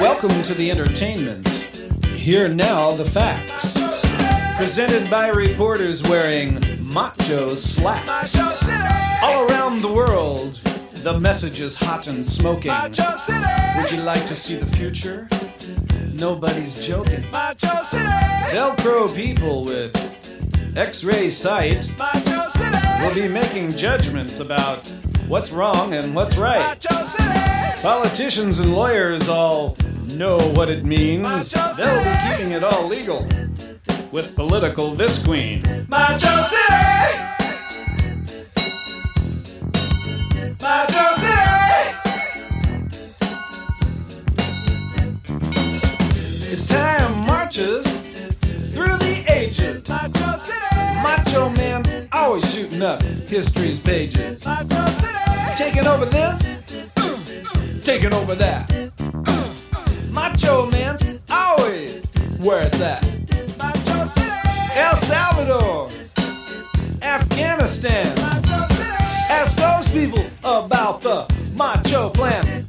Welcome to the entertainment. Here now the facts. Presented by reporters wearing macho slacks. All around the world, the message is hot and smoking. Macho City. Would you like to see the future? Nobody's joking. Macho City. Velcro people with X-ray sight Macho City. will be making judgments about what's wrong and what's right. Macho City. Politicians and lawyers all know what it means. They'll be keeping it all legal with political visqueen. Macho Macho City. Up history's pages. Taking over this, uh, taking over that. Uh, Macho Man's always where it's at. El Salvador, Afghanistan. People about the Macho Plan.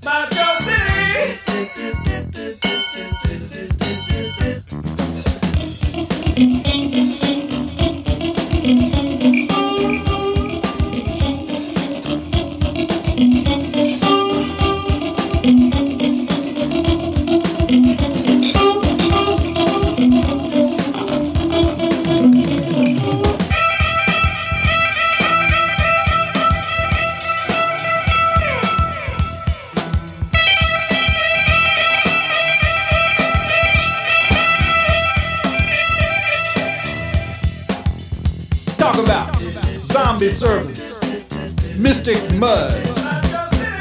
Mud,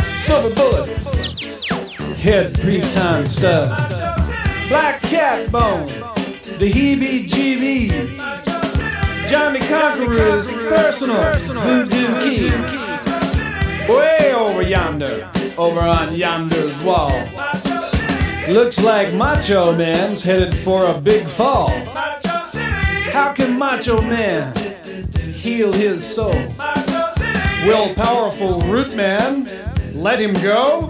silver bullets, head pre-time City. black cat bone, the heebie-jeebies, Johnny Conqueror's personal voodoo key. Way over yonder, over on yonder's wall. Looks like Macho Man's headed for a big fall. How can Macho Man heal his soul? Will powerful Root Man let him go?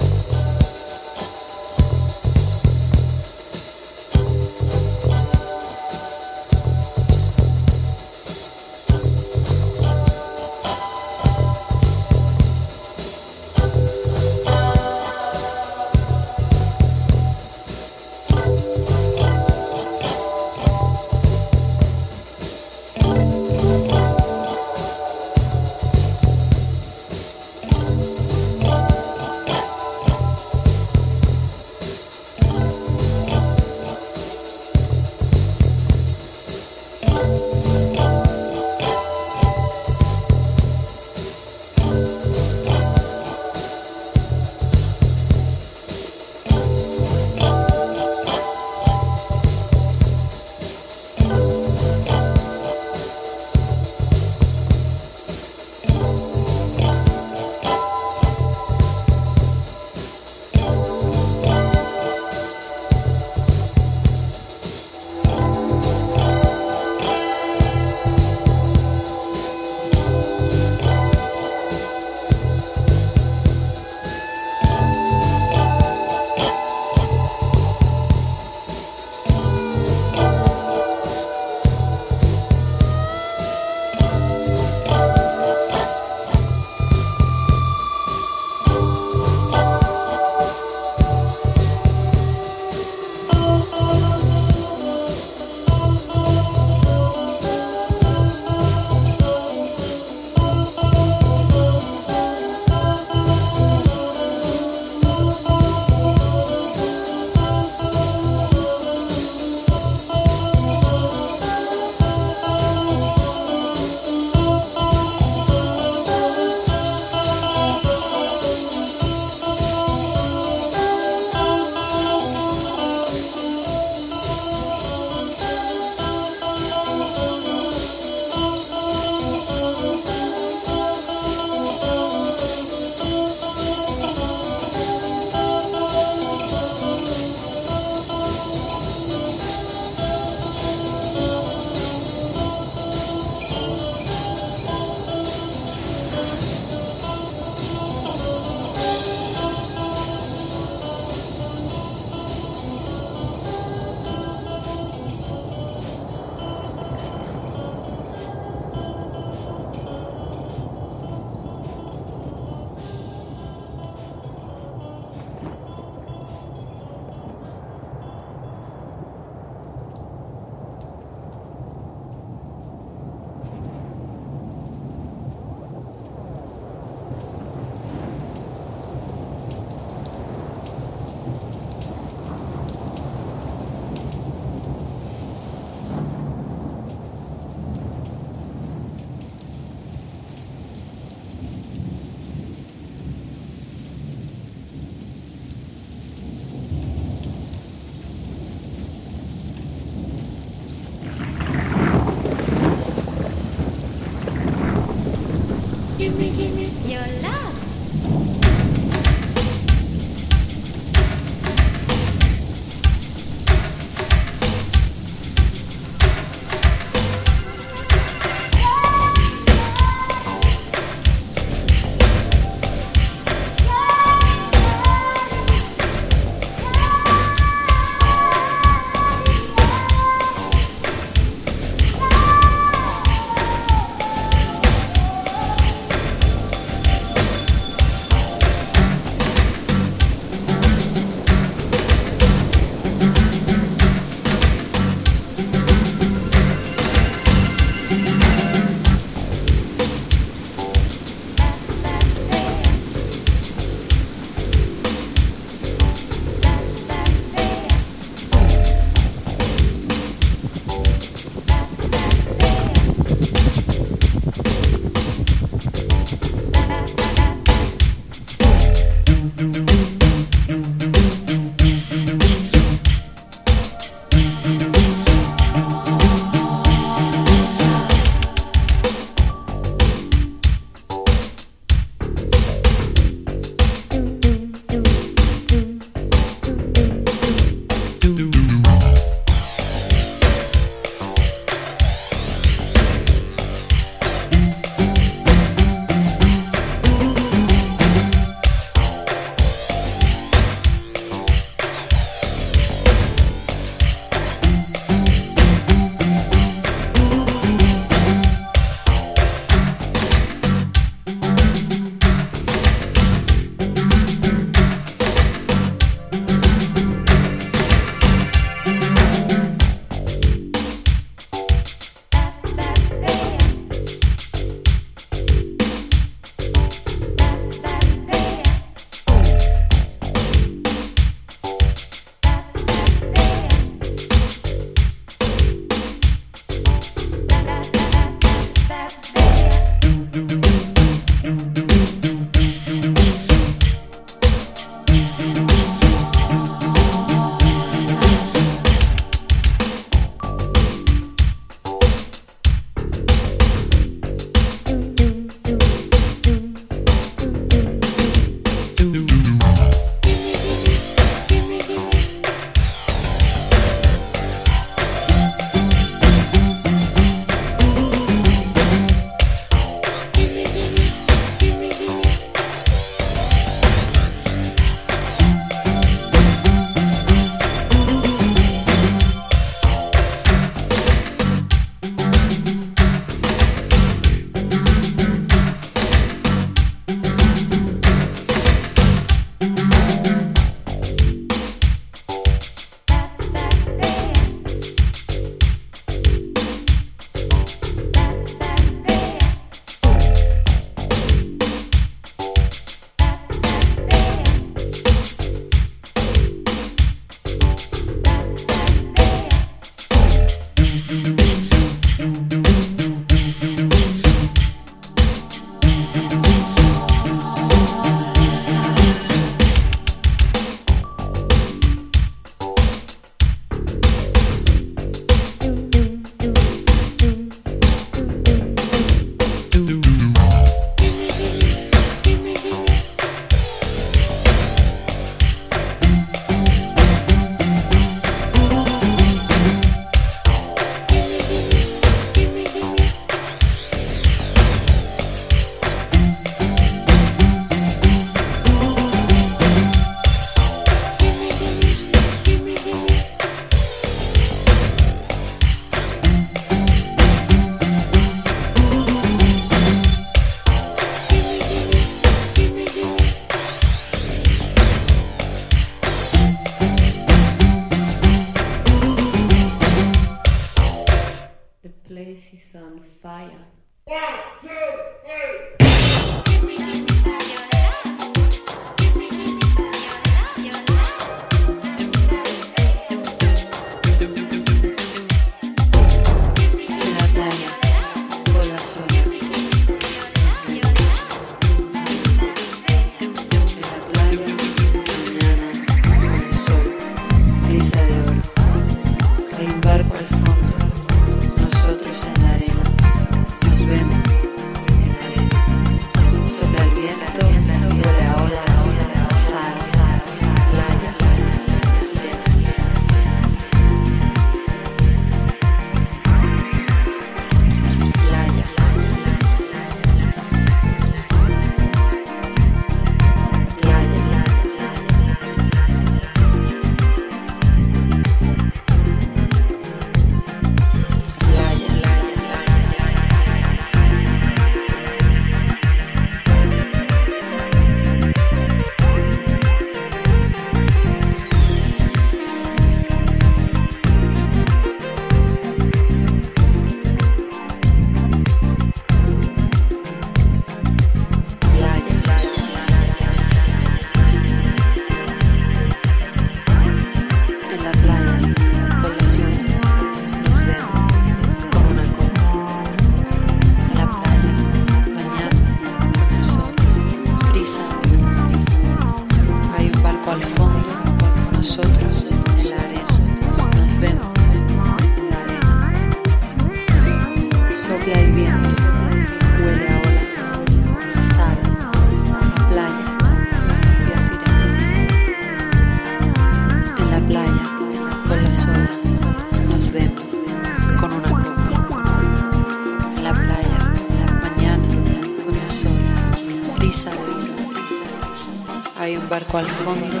Hay un barco al fondo,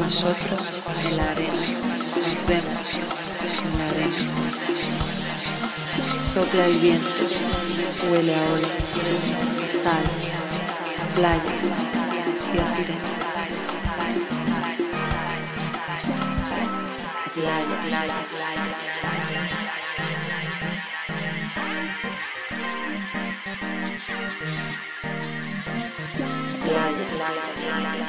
nosotros en la arena, nos vemos en la arena. Sopla el viento, huele a olas, sal, playa y a sirenas. Playa, playa, playa. Playa, playa, playa.